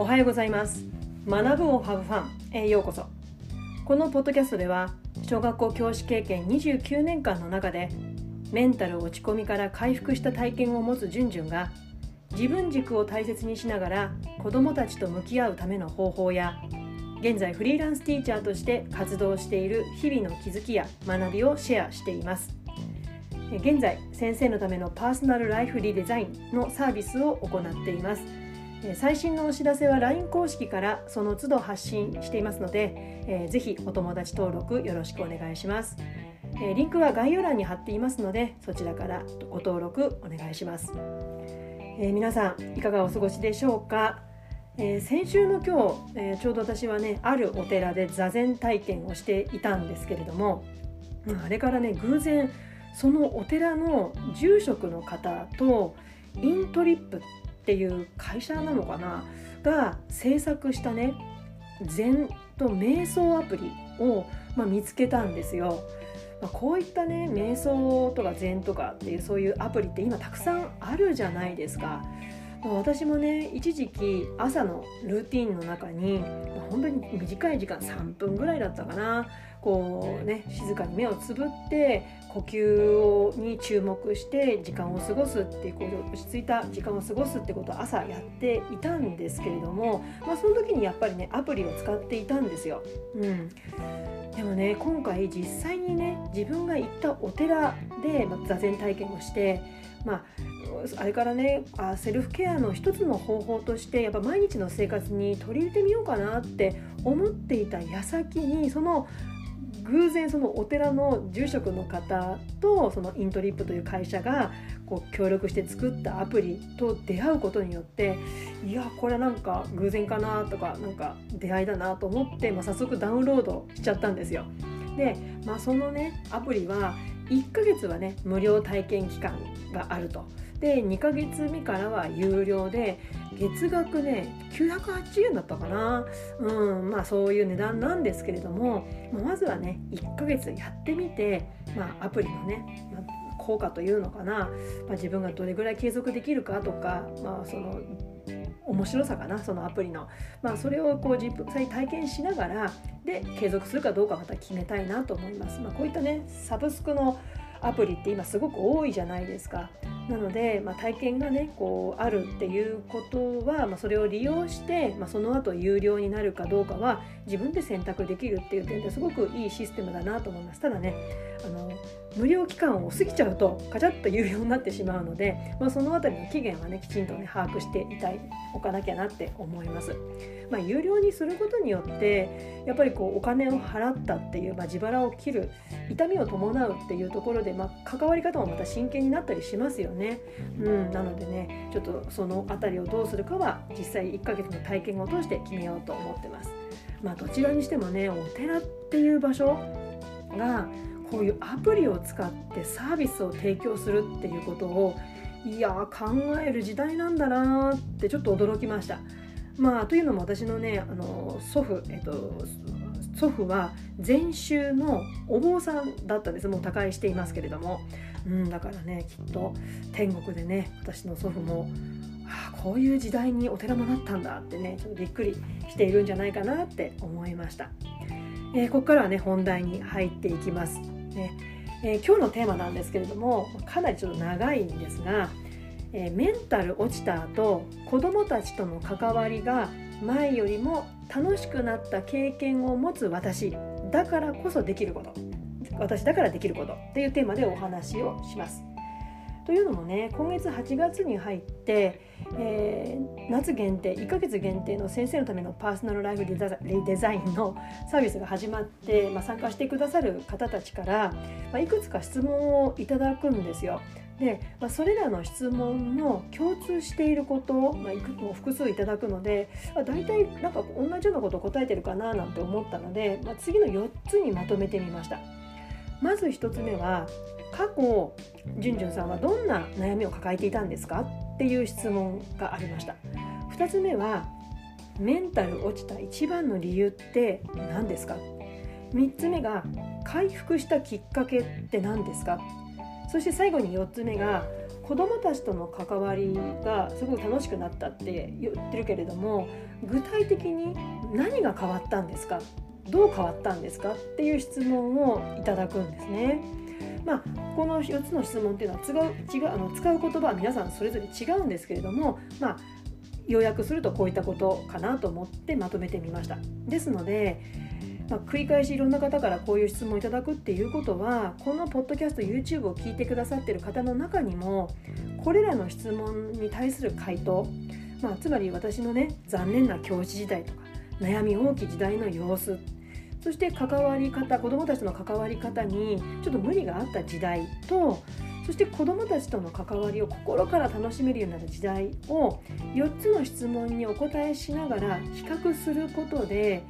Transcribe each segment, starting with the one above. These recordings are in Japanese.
おはようございます。学ぶをハブファンへようこそ。このポッドキャストでは小学校教師経験29年間の中でメンタル落ち込みから回復した体験を持つじゅんじゅんが自分軸を大切にしながら子どもたちと向き合うための方法や現在フリーランスティーチャーとして活動している日々の気づきや学びをシェアしています。現在先生のためのパーソナルライフリデザインのサービスを行っています。最新のお知らせは LINE 公式からその都度発信していますので、えー、ぜひお友達登録よろしくお願いします、えー、リンクは概要欄に貼っていますのでそちらからご登録お願いします、えー、皆さんいかがお過ごしでしょうか、えー、先週の今日、えー、ちょうど私はねあるお寺で座禅体験をしていたんですけれどもあれからね偶然そのお寺の住職の方とイントリップっていう会社なのかな？が制作したね禅と瞑想アプリを、まあ、見つけたんですよ。まあ、こういったね瞑想とか禅とかっていうそういうアプリって今たくさんあるじゃないですか。私もね一時期朝のルーティンの中に本当に短い時間3分ぐらいだったかなこうね静かに目をつぶって呼吸に注目して時間を過ごすっていうこと落ち着いた時間を過ごすってことを朝やっていたんですけれども、まあ、その時にやっぱりねアプリを使っていたんですよ。うん、でもね今回実際にね自分が行ったお寺で、まあ、座禅体験をしてまああれからねあセルフケアの一つの方法としてやっぱ毎日の生活に取り入れてみようかなって思っていた矢先にその偶然そのお寺の住職の方とそのイントリップという会社がこう協力して作ったアプリと出会うことによっていやこれなんか偶然かなとかなんか出会いだなと思って、まあ、早速ダウンロードしちゃったんですよ。で、まあ、そのねアプリは1ヶ月はね無料体験期間があると。で2ヶ月目からは有料で月額ね980円だったかな。うんまあそういう値段なんですけれどもまずはね1ヶ月やってみて、まあ、アプリのね、まあ、効果というのかな、まあ、自分がどれぐらい継続できるかとか、まあ、その面白さかなそのアプリの、まあ、それをこう実際体験しながらで継続するかどうかまた決めたいなと思います、まあ、こういったねサブスクのアプリって今すごく多いじゃないですか。なので、まあ、体験がねこうあるっていうことは、まあ、それを利用して、まあ、その後有料になるかどうかは自分で選択できるっていう点ですごくいいシステムだなと思います。ただねあの無料期間を過ぎちゃうとカチャッと有料になってしまうので、まあ、その辺りの期限はねきちんとね把握していたいおかなきゃなって思います。まあ、有料にすることによってやっぱりこうお金を払ったっていう、まあ、自腹を切る痛みを伴うっていうところで、まあ、関わり方もまた真剣になったりしますよね。うん、なのでねちょっとその辺りをどうするかは実際1ヶ月の体験を通して決めようと思ってます。まあ、どちらにしてもねお寺っていう場所がこういうアプリを使ってサービスを提供するっていうことをいや考える時代なんだなってちょっと驚きました。まあ、というのも私のねあの祖父、えっと、祖父は禅宗のお坊さんだったんです。もう他界していますけれども、うん、だからねきっと天国でね私の祖父もあこういう時代にお寺もなったんだってねちょっとびっくりしているんじゃないかなって思いました、えー、ここからはね本題に入っていきます。えー、今日のテーマなんですけれどもかなりちょっと長いんですが、えー、メンタル落ちた後子どもたちとの関わりが前よりも楽しくなった経験を持つ私だからこそできること私だからできることっていうテーマでお話をします。というのもね今月8月に入って、えー、夏限定1ヶ月限定の先生のためのパーソナルライフデザインのサービスが始まって、まあ、参加してくださる方たちから、まあ、いくつか質問をいただくんですよ。で、まあ、それらの質問の共通していることを、まあ、いくつも複数いただくので、まあ、大体なんか同じようなことを答えてるかななんて思ったので、まあ、次の4つにまとめてみました。まず1つ目は過去じゅんじゅんさんはどんな悩みを抱えていたんですか？っていう質問がありました。2つ目はメンタル落ちた一番の理由って何ですか？3つ目が回復したきっかけって何ですか？そして最後に4つ目が子どもたちとの関わりがすごく楽しくなったって言ってるけれども具体的に何が変わったんですか？どう変わったんですか？っていう質問をいただくんですね。まあ、この4つの質問っていうのは違う違うあの使う言葉は皆さんそれぞれ違うんですけれども、まあ、要約するとこういったことかなと思ってまとめてみました。ですので、まあ、繰り返しいろんな方からこういう質問をいただくっていうことはこのポッドキャスト YouTube を聞いてくださってる方の中にもこれらの質問に対する回答、まあ、つまり私のね残念な教師時代とか悩み大き時代の様子そして関わり方子どもたちとの関わり方にちょっと無理があった時代とそして子どもたちとの関わりを心から楽しめるようになる時代を4つの質問にお答えしながら比較することで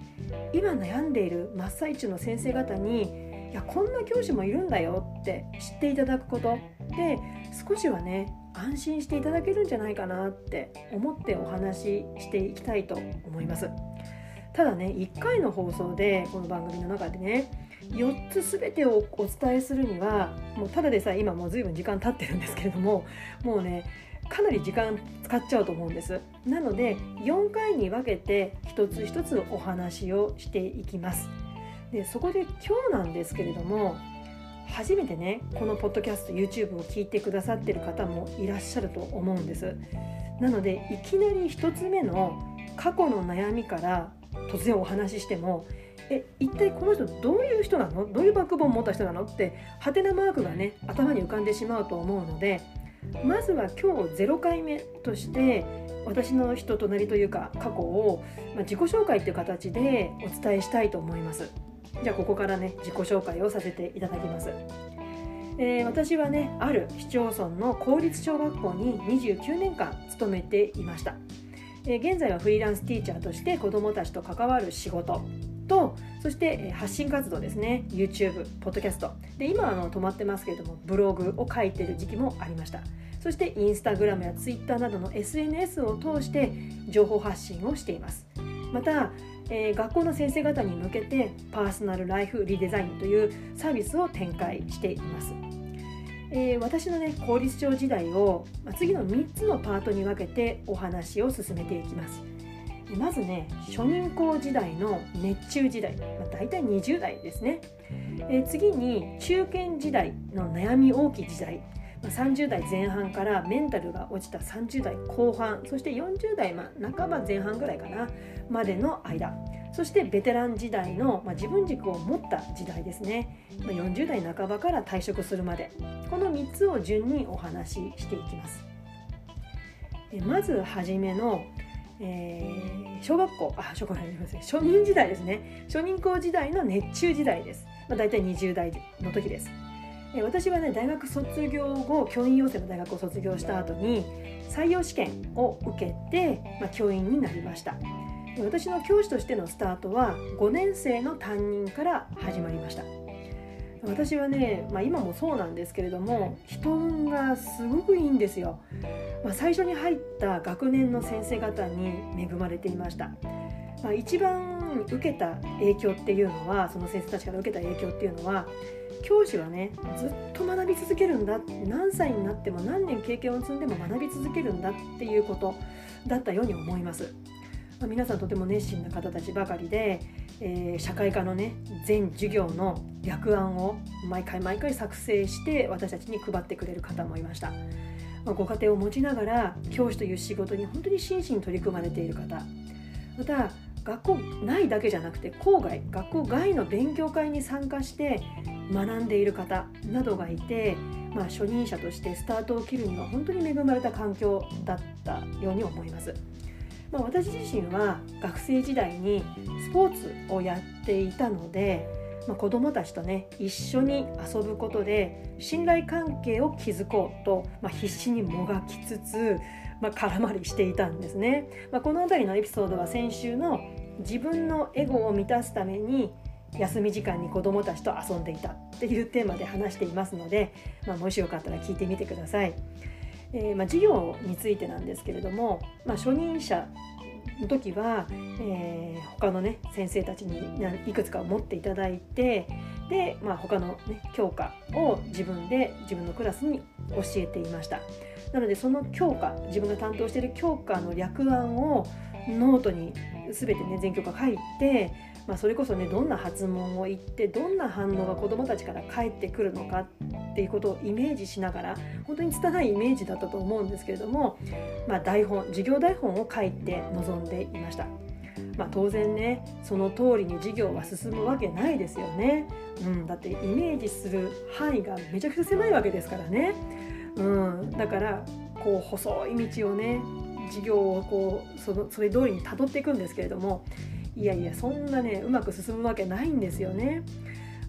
今悩んでいる真っ最中の先生方にいやこんな教師もいるんだよって知っていただくことで少しはね安心していただけるんじゃないかなって思ってお話ししていきたいと思います。ただね1回の放送でこの番組の中でね4つ全てをお伝えするにはもうただでさえ今もう随分時間経ってるんですけれどももうねかなり時間使っちゃうと思うんです。なので4回に分けて一つ一つお話をしていきます。でそこで今日なんですけれども初めてねこのポッドキャスト YouTube を聞いてくださってる方もいらっしゃると思うんです。なのでいきなり1つ目の過去の悩みから突然お話ししてもえ一体この人どういう人なの？どういうバックボーン持った人なの？ってハテナマークがね頭に浮かんでしまうと思うのでまずは今日0回目として私の人となりというか過去を、まあ、自己紹介っていう形でお伝えしたいと思います。じゃあここからね自己紹介をさせていただきます、えー、私はねある市町村の公立小学校に29年間勤めていました。え現在はフリーランスティーチャーとして子どもたちと関わる仕事とそして発信活動ですね。YouTube ポッドキャスト。で今あの止まってますけれどもブログを書いてる時期もありました。そしてインスタグラムやツイッターなどの SNS を通して情報発信をしています。また、えー、学校の先生方に向けてパーソナルライフリデザインというサービスを展開しています。えー、私のね公立町時代を、ま、次の3つのパートに分けてお話を進めていきます。まずね初任校時代の熱中時代、まあ、大体20代ですね、えー、次に中堅時代の悩み大きい時代30代前半からメンタルが落ちた30代後半そして40代、ま、半ば前半ぐらいかなまでの間。そしてベテラン時代の、まあ、自分軸を持った時代ですね、まあ、40代半ばから退職するまで。この3つを順にお話ししていきます。まずはじめの、えー、小学校。あ小学校初任時代ですね。初任校時代の熱中時代です、まあ、大体20代の時です。私はね大学卒業後教員養成の大学を卒業した後に採用試験を受けて、まあ、教員になりました。私の教師としてのスタートは5年生の担任から始まりました。私はね、まあ、今もそうなんですけれども人運がすごくいいんですよ、まあ、最初に入った学年の先生方に恵まれていました、まあ、一番受けた影響っていうのはその先生たちから受けた影響っていうのは教師はねずっと学び続けるんだ何歳になっても何年経験を積んでも学び続けるんだっていうことだったように思います。まあ、皆さんとても熱心な方たちばかりで、えー、社会科のね全授業の略案を毎回毎回作成して私たちに配ってくれる方もいました、まあ、ご家庭を持ちながら教師という仕事に本当に真摯に取り組まれている方また学校内だけじゃなくて校外学校外の勉強会に参加して学んでいる方などがいて、まあ、初任者としてスタートを切るには本当に恵まれた環境だったように思います。まあ、私自身は学生時代にスポーツをやっていたので、まあ、子どもたちとね一緒に遊ぶことで信頼関係を築こうと、まあ、必死にもがきつつ、まあ、空回りしていたんですね。まあ、この辺りのエピソードは先週の自分のエゴを満たすために休み時間に子どもたちと遊んでいたっていうテーマで話していますので、まあ、もしよかったら聞いてみてください。えー、まあ、授業についてなんですけれども、まあ、初任者の時は、えー、他のね先生たちにいくつか持っていただいてで、まあ、他の、ね、教科を自分で自分のクラスに教えていました。なのでその教科自分が担当している教科の略案をノートに全てね全教科書いて、まあ、それこそねどんな発問を言ってどんな反応が子どもたちから返ってくるのかっていうことをイメージしながら本当に拙いイメージだったと思うんですけれども、まあ、台本授業台本を書いて臨んでいました。まあ、当然ねその通りに授業は進むわけないですよね、うん、だってイメージする範囲がめちゃくちゃ狭いわけですからね、うん、だからこう細い道をね授業をこうそのそれ通りにたどっていくんですけれどもいやいやそんなねうまく進むわけないんですよね。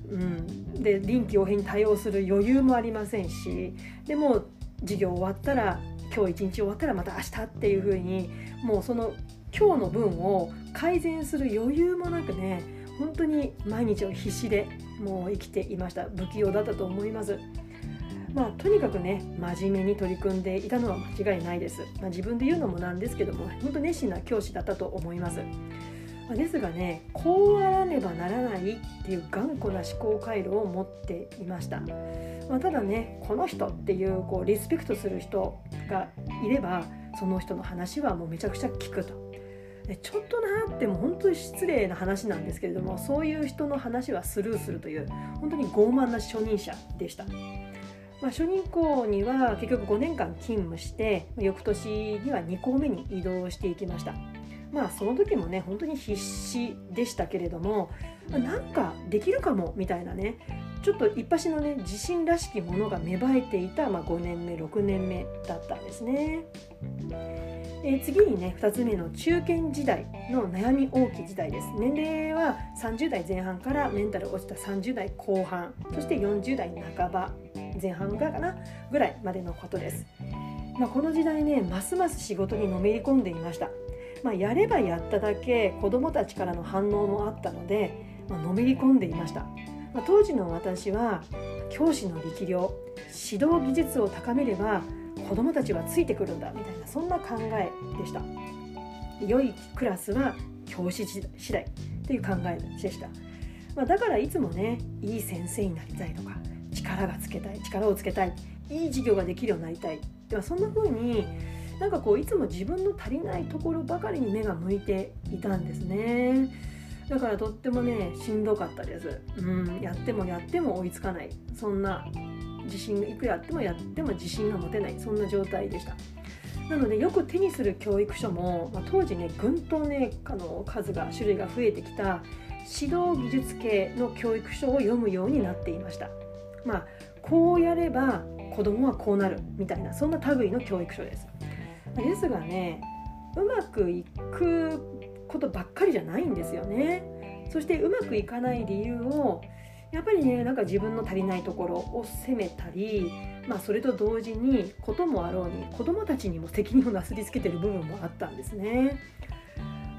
うん、で臨機応変に対応する余裕もありませんしでも授業終わったら今日一日終わったらまた明日っていう風にもうその今日の分を改善する余裕もなくね本当に毎日を必死でもう生きていました。不器用だったと思います。まあとにかくね真面目に取り組んでいたのは間違いないです、まあ、自分で言うのもなんですけども本当熱心な教師だったと思います。ですがねこうあらねばならないっていう頑固な思考回路を持っていました、まあ、ただねこの人っていうこうリスペクトする人がいればその人の話はもうめちゃくちゃ聞くと。ちょっとなっても本当に失礼な話なんですけれどもそういう人の話はスルーするという本当に傲慢な初任者でした。まあ、初任校には結局5年間勤務して翌年には2校目に移動していきました。まあその時もね本当に必死でしたけれどもなんかできるかもみたいなねちょっと一発のね自信らしきものが芽生えていた、まあ、5年目6年目だったんですね。えー、次にね2つ目の中堅時代の悩み大きい時代です。年齢は30代前半からメンタル落ちた30代後半そして40代半ば前半ぐらいかなぐらいまでのことです、まあ、この時代ねますます仕事にのめり込んでいました、まあ、やればやっただけ子どもたちからの反応もあったので、まあのめり込んでいました、ま当時の私は教師の力量指導技術を高めれば子どもたちはついてくるんだみたいなそんな考えでした。良いクラスは教師次第という考えでした、まあ、だからいつもねいい先生になりたいとか力がつけたい力をつけたいいい授業ができるようになりたい。ではそんな風になんかこういつも自分の足りないところばかりに目が向いていたんですね。だからとってもねしんどかったです。うんやってもやっても追いつかない。そんな自信いくらやってもやっても自信が持てない。そんな状態でした。なのでよく手にする教育書も、まあ、当時ねぐんとねあの数が種類が増えてきた指導技術系の教育書を読むようになっていました。まあこうやれば子供はこうなるみたいなそんな類の教育書です。ですがねうまくいくことばっかりじゃないんですよねそしてうまくいかない理由をやっぱりねなんか自分の足りないところを責めたり、まあ、それと同時にこともあろうに子どもたちにも責任をなすりつけてる部分もあったんですね。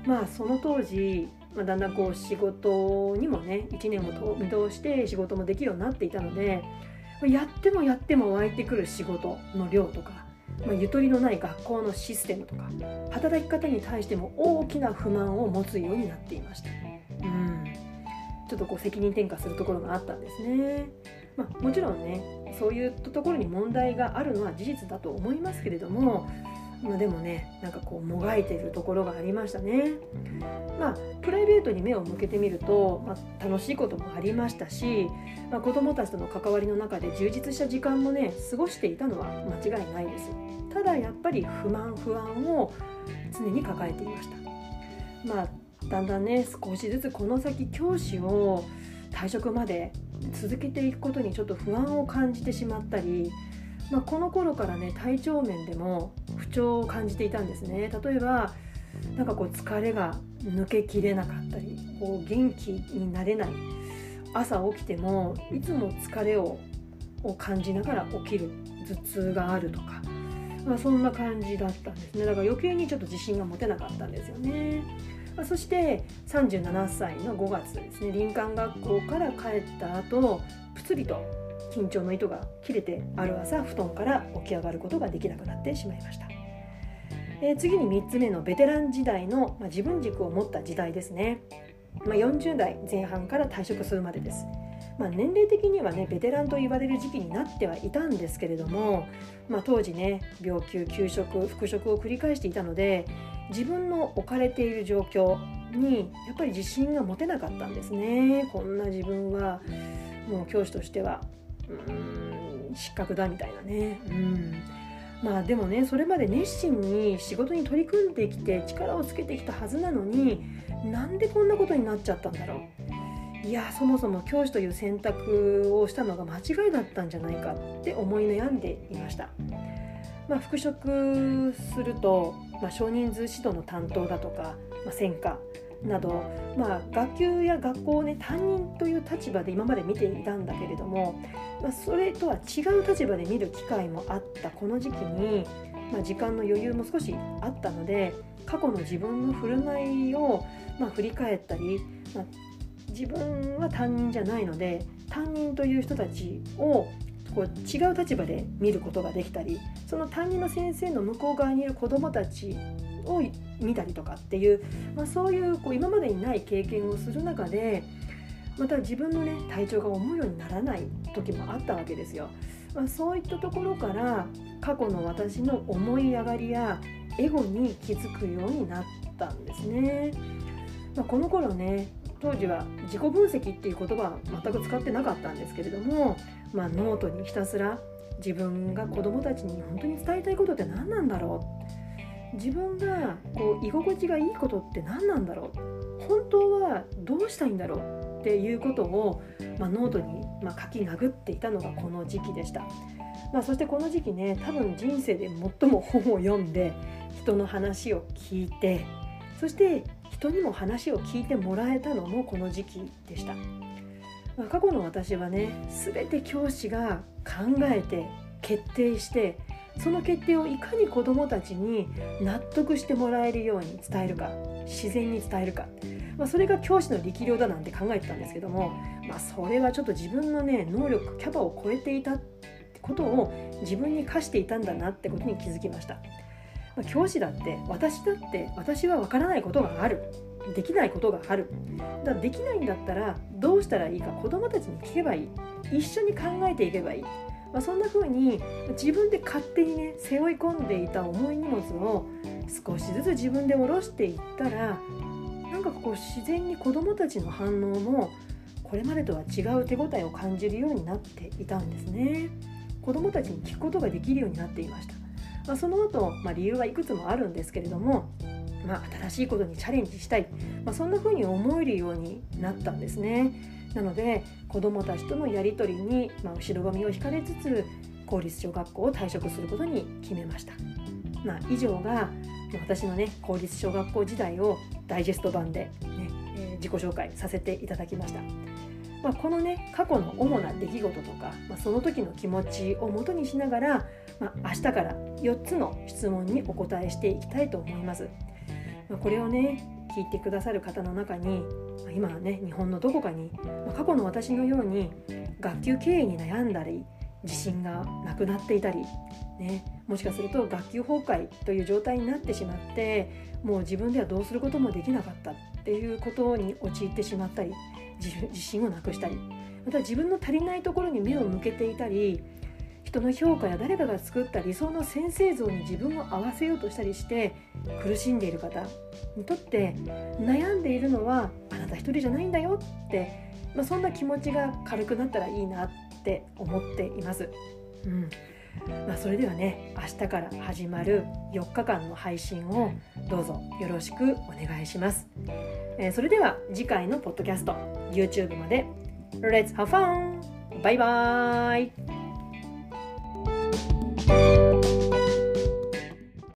まあその当時、まあ、だんだんこう仕事にもね1年を見通して仕事もできるようになっていたのでやってもやっても湧いてくる仕事の量とか、まあ、ゆとりのない学校のシステムとか働き方に対しても大きな不満を持つようになっていました。うんちょっとこう責任転嫁するところがあったんですね。まあ、もちろんねそういうところに問題があるのは事実だと思いますけれども、まあ、でもねなんかこうもがいてるところがありましたね。まあプライベートに目を向けてみると、まあ、楽しいこともありましたし、まあ、子どもたちとの関わりの中で充実した時間もね過ごしていたのは間違いないです。ただやっぱり不満不安を常に抱えていました。まあだんだんね少しずつこの先教師を退職まで続けていくことにちょっと不安を感じてしまったり、まあ、この頃からね体調面でも不調を感じていたんですね。例えばなんかこう疲れが抜けきれなかったりこう元気になれない。朝起きてもいつも疲れをを感じながら起きる頭痛があるとか、まあ、そんな感じだったんですね。だから余計にちょっと自信が持てなかったんですよね。ま、そして37歳の5月ですね。林間学校から帰った後ぷつりと緊張の糸が切れてある朝布団から起き上がることができなくなってしまいました。え、次に3つ目のベテラン時代の、まあ、自分軸を持った時代ですね、まあ、40代前半から退職するまでです。まあ、年齢的にはねベテランと言われる時期になってはいたんですけれども、まあ、当時ね病休休職復職を繰り返していたので自分の置かれている状況にやっぱり自信が持てなかったんですね。こんな自分はもう教師としてはうん失格だみたいなね。うん。まあでもねそれまで熱心に仕事に取り組んできて力をつけてきたはずなのになんでこんなことになっちゃったんだろういやそもそも教師という選択をしたのが間違いだったんじゃないかって思い悩んでいました。まあ、復職すると、まあ、少人数指導の担当だとか、まあ、専科など、まあ、学級や学校をね担任という立場で今まで見ていたんだけれども、まあ、それとは違う立場で見る機会もあったこの時期に、まあ、時間の余裕も少しあったので過去の自分の振る舞いを、まあ、振り返ったり、まあ、自分は担任じゃないので担任という人たちをこう違う立場で見ることができたりその担任の先生の向こう側にいる子どもたちを見たりとかっていう、まあ、そういうこう今までにない経験をする中でまた自分のね体調が思うようにならない時もあったわけですよ。まあ、そういったところから過去の私の思い上がりやエゴに気づくようになったんですね。まあ、この頃ね当時は自己分析っていう言葉は全く使ってなかったんですけれども、まあ、ノートにひたすら自分が子どもたちに本当に伝えたいことって何なんだろう自分がこう居心地がいいことって何なんだろう。本当はどうしたいんだろうっていうことを、まあ、ノートに、まあ、書き殴っていたのがこの時期でした、まあ、そしてこの時期ね多分人生で最も本を読んで人の話を聞いてそして人にも話を聞いてもらえたのもこの時期でした、まあ、過去の私はね全て教師が考えて決定してその決定をいかに子どもたちに納得してもらえるように伝えるか自然に伝えるか、まあ、それが教師の力量だなんて考えてたんですけども、まあ、それはちょっと自分のね能力キャパを超えていたってことを自分に課していたんだなってことに気づきました、まあ、教師だって私だって私は分からないことがある。できないことがある。だできないんだったらどうしたらいいか子どもたちに聞けばいい。一緒に考えていけばいい。まあ、そんな風に自分で勝手にね背負い込んでいた重い荷物を少しずつ自分で下ろしていったらなんかこう自然に子どもたちの反応もこれまでとは違う手応えを感じるようになっていたんですね。子どもたちに聞くことができるようになっていました、まあ、その後、まあ、理由はいくつもあるんですけれどもまあ、新しいことにチャレンジしたい、まあ、そんな風に思えるようになったんですね。なので子どもたちとのやり取りに、まあ、後ろ髪を引かれつつ公立小学校を退職することに決めました。まあ、以上が私のね公立小学校時代をダイジェスト版でね、えー、自己紹介させていただきました。まあ、このね過去の主な出来事とか、まあ、その時の気持ちをもとにしながら、まあ、明日から4つの質問にお答えしていきたいと思います。これをね聞いてくださる方の中に今はね日本のどこかに過去の私のように学級経営に悩んだり自信がなくなっていたり、ね、もしかすると学級崩壊という状態になってしまってもう自分ではどうすることもできなかったっていうことに陥ってしまったり自信をなくしたりまた自分の足りないところに目を向けていたり人の評価や誰かが作った理想の先生像に自分を合わせようとしたりして苦しんでいる方にとって悩んでいるのはあなた一人じゃないんだよって、まあ、そんな気持ちが軽くなったらいいなって思っています。うんまあ、それではね明日から始まる4日間の配信をどうぞよろしくお願いします。えー、それでは次回のポッドキャスト YouTube まで Let's have fun! バイバーイ